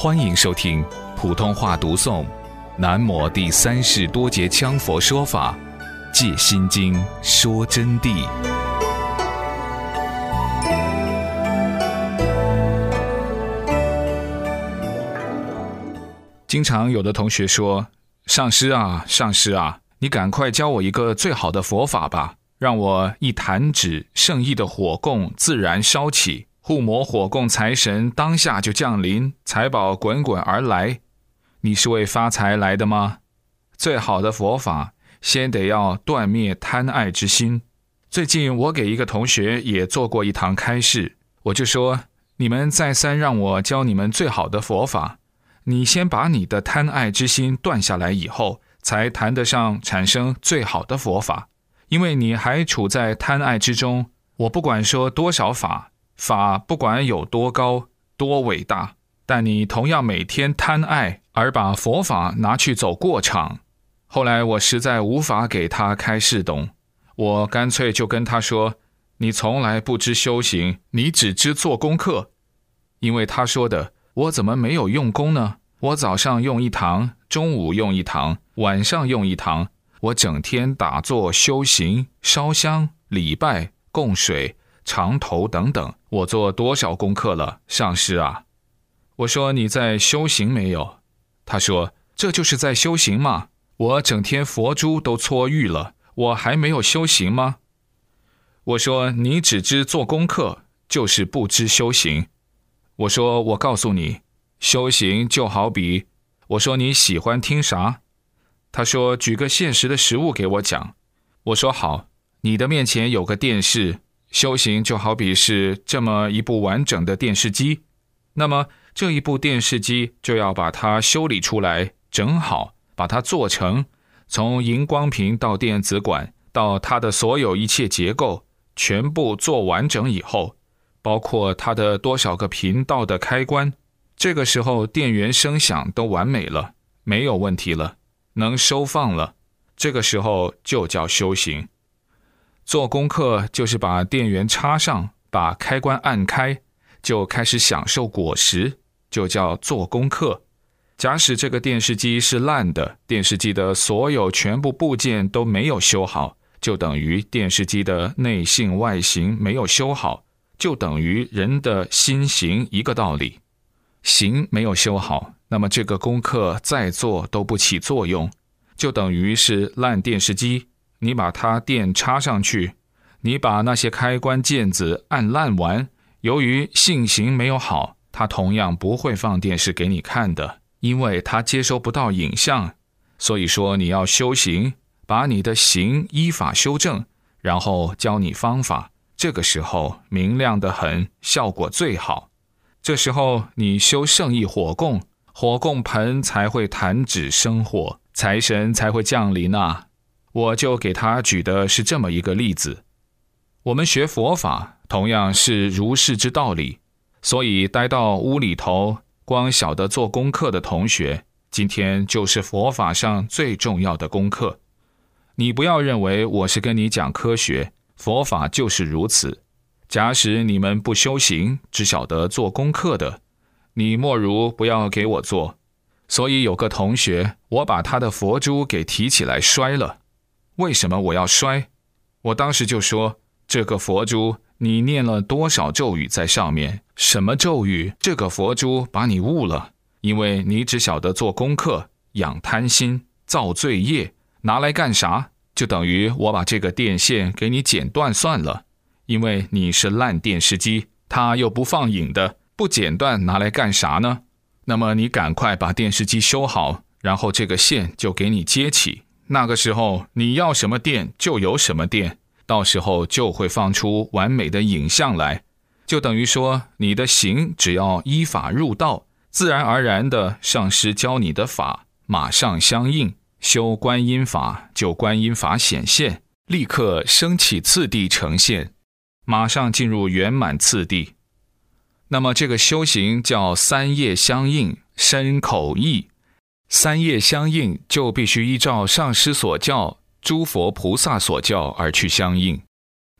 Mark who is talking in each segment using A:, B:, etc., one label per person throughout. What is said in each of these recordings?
A: 欢迎收听普通话读诵《南摩第三世多杰羌佛说法·戒心经》说真谛。经常有的同学说：“上师啊，上师啊，你赶快教我一个最好的佛法吧，让我一弹指，圣意的火供自然烧起。”护摩火供财神当下就降临，财宝滚滚而来。你是为发财来的吗？最好的佛法，先得要断灭贪爱之心。最近我给一个同学也做过一堂开示，我就说：你们再三让我教你们最好的佛法，你先把你的贪爱之心断下来以后，才谈得上产生最好的佛法。因为你还处在贪爱之中，我不管说多少法。法不管有多高多伟大，但你同样每天贪爱而把佛法拿去走过场。后来我实在无法给他开示懂，我干脆就跟他说：“你从来不知修行，你只知做功课。”因为他说的，我怎么没有用功呢？我早上用一堂，中午用一堂，晚上用一堂，我整天打坐修行、烧香、礼拜、供水。长头等等，我做多少功课了，上师啊？我说你在修行没有？他说这就是在修行嘛。我整天佛珠都搓玉了，我还没有修行吗？我说你只知做功课，就是不知修行。我说我告诉你，修行就好比……我说你喜欢听啥？他说举个现实的实物给我讲。我说好，你的面前有个电视。修行就好比是这么一部完整的电视机，那么这一部电视机就要把它修理出来，整好，把它做成，从荧光屏到电子管到它的所有一切结构，全部做完整以后，包括它的多少个频道的开关，这个时候电源声响都完美了，没有问题了，能收放了，这个时候就叫修行。做功课就是把电源插上，把开关按开，就开始享受果实，就叫做功课。假使这个电视机是烂的，电视机的所有全部部件都没有修好，就等于电视机的内性外形没有修好，就等于人的心形一个道理。形没有修好，那么这个功课再做都不起作用，就等于是烂电视机。你把它电插上去，你把那些开关键子按烂完，由于性行没有好，它同样不会放电视给你看的，因为它接收不到影像。所以说你要修行，把你的行依法修正，然后教你方法，这个时候明亮的很，效果最好。这时候你修圣意火供，火供盆才会弹指生火，财神才会降临啊。我就给他举的是这么一个例子，我们学佛法同样是如是之道理，所以待到屋里头光晓得做功课的同学，今天就是佛法上最重要的功课。你不要认为我是跟你讲科学，佛法就是如此。假使你们不修行，只晓得做功课的，你莫如不要给我做。所以有个同学，我把他的佛珠给提起来摔了。为什么我要摔？我当时就说：“这个佛珠，你念了多少咒语在上面？什么咒语？这个佛珠把你误了，因为你只晓得做功课、养贪心、造罪业，拿来干啥？就等于我把这个电线给你剪断算了，因为你是烂电视机，它又不放影的，不剪断拿来干啥呢？那么你赶快把电视机修好，然后这个线就给你接起。”那个时候你要什么电就有什么电，到时候就会放出完美的影像来，就等于说你的行只要依法入道，自然而然的上师教你的法马上相应，修观音法就观音法显现，立刻升起次第呈现，马上进入圆满次第。那么这个修行叫三业相应，身口意。三业相应，就必须依照上师所教、诸佛菩萨所教而去相应，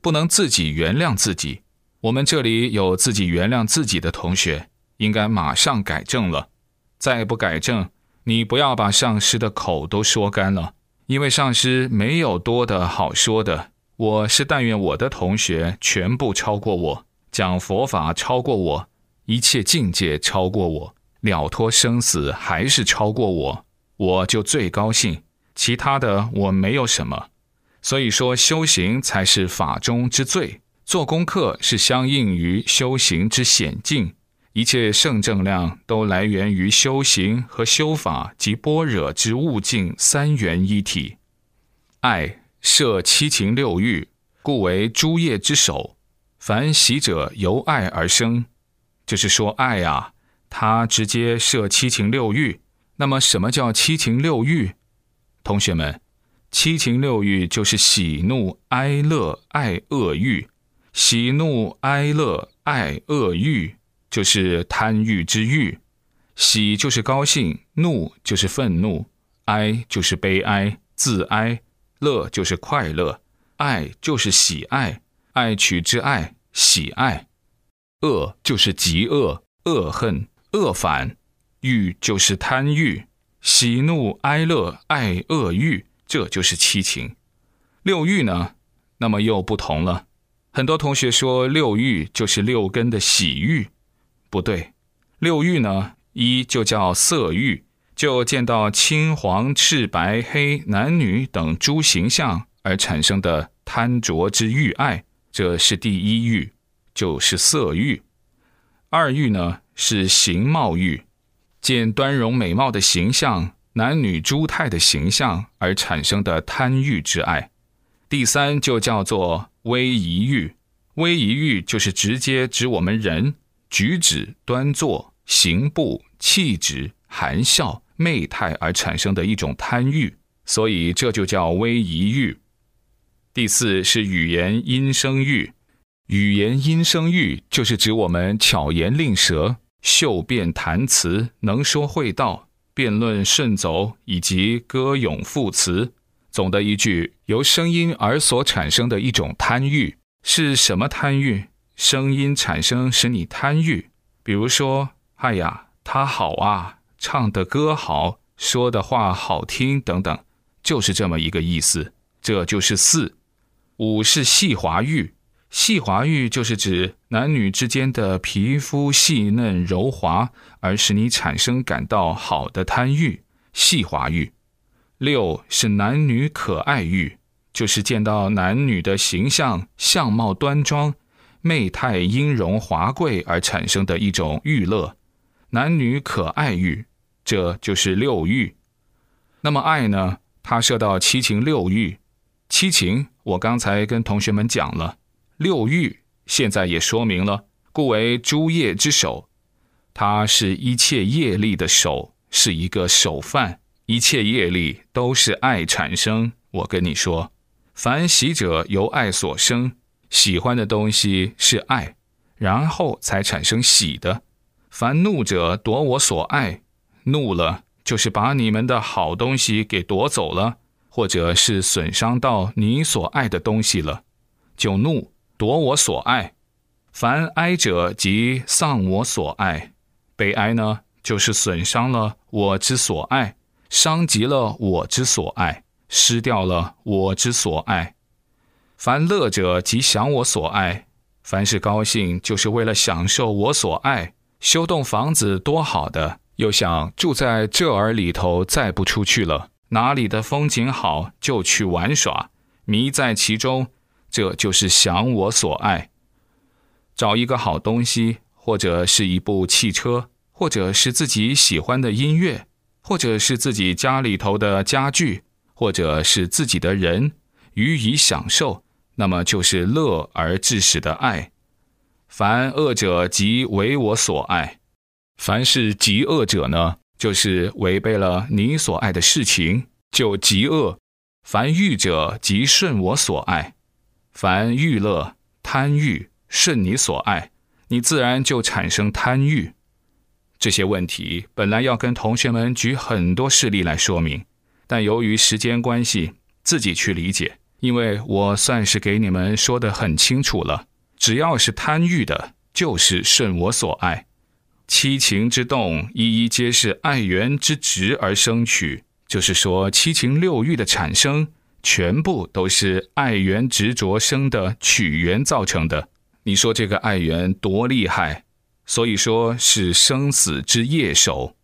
A: 不能自己原谅自己。我们这里有自己原谅自己的同学，应该马上改正了。再不改正，你不要把上师的口都说干了，因为上师没有多的好说的。我是但愿我的同学全部超过我，讲佛法超过我，一切境界超过我，了脱生死还是超过我，我就最高兴。其他的我没有什么。所以说，修行才是法中之最，做功课是相应于修行之显境。一切圣正量都来源于修行和修法及般若之悟境三元一体。爱。摄七情六欲，故为诸业之首。凡喜者由爱而生，就是说爱啊，他直接设七情六欲。那么什么叫七情六欲？同学们，七情六欲就是喜怒哀乐爱恶欲。喜怒哀乐爱恶欲就是贪欲之欲。喜就是高兴，怒就是愤怒，哀就是悲哀自哀。乐就是快乐，爱就是喜爱，爱取之爱，喜爱；恶就是极恶，恶恨，恶反；欲就是贪欲，喜怒哀乐爱恶欲，这就是七情。六欲呢？那么又不同了。很多同学说六欲就是六根的喜欲，不对。六欲呢，一就叫色欲。就见到青黄赤白黑男女等诸形象而产生的贪着之欲爱，这是第一欲，就是色欲。二欲呢是形貌欲，见端容美貌的形象、男女诸态的形象而产生的贪欲之爱。第三就叫做威仪欲，威仪欲就是直接指我们人举止端坐、行步、气质、含笑。媚态而产生的一种贪欲，所以这就叫威仪欲。第四是语言音声欲，语言音声欲就是指我们巧言令舌、秀辩谈词、能说会道、辩论顺走以及歌咏赋词。总的一句，由声音而所产生的一种贪欲是什么贪欲？声音产生使你贪欲，比如说，哎呀，他好啊。唱的歌好，说的话好听，等等，就是这么一个意思。这就是四五是细滑欲，细滑欲就是指男女之间的皮肤细嫩柔滑，而使你产生感到好的贪欲。细滑欲。六是男女可爱欲，就是见到男女的形象相貌端庄、媚态音容华贵而产生的一种欲乐。男女可爱欲。这就是六欲，那么爱呢？它涉到七情六欲。七情我刚才跟同学们讲了，六欲现在也说明了，故为诸业之首。它是一切业力的首，是一个首犯。一切业力都是爱产生。我跟你说，凡喜者由爱所生，喜欢的东西是爱，然后才产生喜的。凡怒者夺我所爱。怒了，就是把你们的好东西给夺走了，或者是损伤到你所爱的东西了，就怒夺我所爱。凡哀者即丧我所爱，悲哀呢，就是损伤了我之所爱，伤及了我之所爱，失掉了我之所爱。凡乐者即享我所爱，凡是高兴，就是为了享受我所爱。修栋房子多好的。又想住在这儿里头，再不出去了。哪里的风景好，就去玩耍，迷在其中，这就是想我所爱。找一个好东西，或者是一部汽车，或者是自己喜欢的音乐，或者是自己家里头的家具，或者是自己的人，予以享受，那么就是乐而致使的爱。凡恶者，即为我所爱。凡是极恶者呢，就是违背了你所爱的事情，就极恶。凡欲者，即顺我所爱。凡欲乐、贪欲，顺你所爱，你自然就产生贪欲。这些问题本来要跟同学们举很多事例来说明，但由于时间关系，自己去理解。因为我算是给你们说得很清楚了，只要是贪欲的，就是顺我所爱。七情之动，一一皆是爱缘之执而生取。就是说，七情六欲的产生，全部都是爱缘执着生的取缘造成的。你说这个爱缘多厉害？所以说是生死之业手。